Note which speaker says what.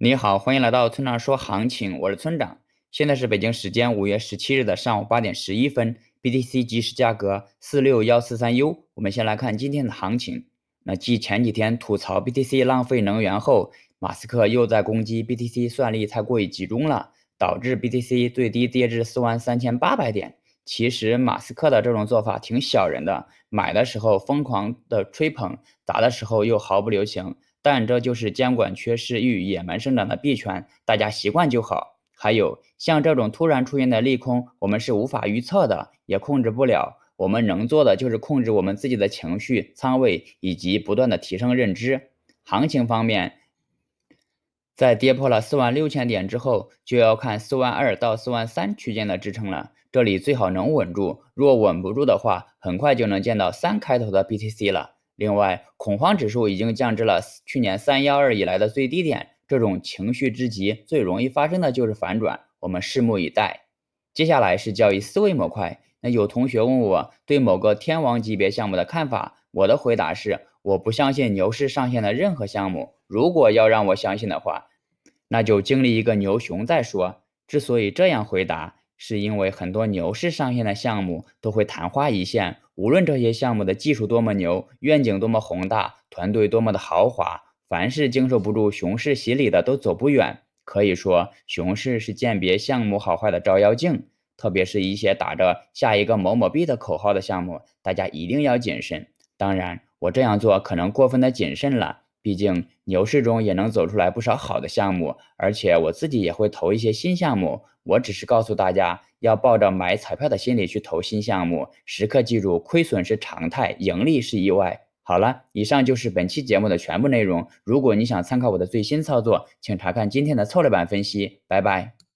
Speaker 1: 你好，欢迎来到村长说行情，我是村长。现在是北京时间五月十七日的上午八点十一分，BTC 即时价格四六幺四三 U。我们先来看今天的行情。那继前几天吐槽 BTC 浪费能源后，马斯克又在攻击 BTC 算力太过于集中了，导致 BTC 最低跌至四万三千八百点。其实马斯克的这种做法挺小人的，买的时候疯狂的吹捧，砸的时候又毫不留情。但这就是监管缺失与野蛮生长的弊权，大家习惯就好。还有像这种突然出现的利空，我们是无法预测的，也控制不了。我们能做的就是控制我们自己的情绪、仓位，以及不断的提升认知。行情方面，在跌破了四万六千点之后，就要看四万二到四万三区间的支撑了。这里最好能稳住，若稳不住的话，很快就能见到三开头的 BTC 了。另外，恐慌指数已经降至了去年三幺二以来的最低点。这种情绪之极，最容易发生的就是反转。我们拭目以待。接下来是交易思维模块。那有同学问我对某个天王级别项目的看法，我的回答是：我不相信牛市上线的任何项目。如果要让我相信的话，那就经历一个牛熊再说。之所以这样回答。是因为很多牛市上线的项目都会昙花一现，无论这些项目的技术多么牛，愿景多么宏大，团队多么的豪华，凡是经受不住熊市洗礼的都走不远。可以说，熊市是鉴别项目好坏的照妖镜，特别是一些打着下一个某某币的口号的项目，大家一定要谨慎。当然，我这样做可能过分的谨慎了。毕竟牛市中也能走出来不少好的项目，而且我自己也会投一些新项目。我只是告诉大家，要抱着买彩票的心理去投新项目，时刻记住亏损是常态，盈利是意外。好了，以上就是本期节目的全部内容。如果你想参考我的最新操作，请查看今天的策略版分析。拜拜。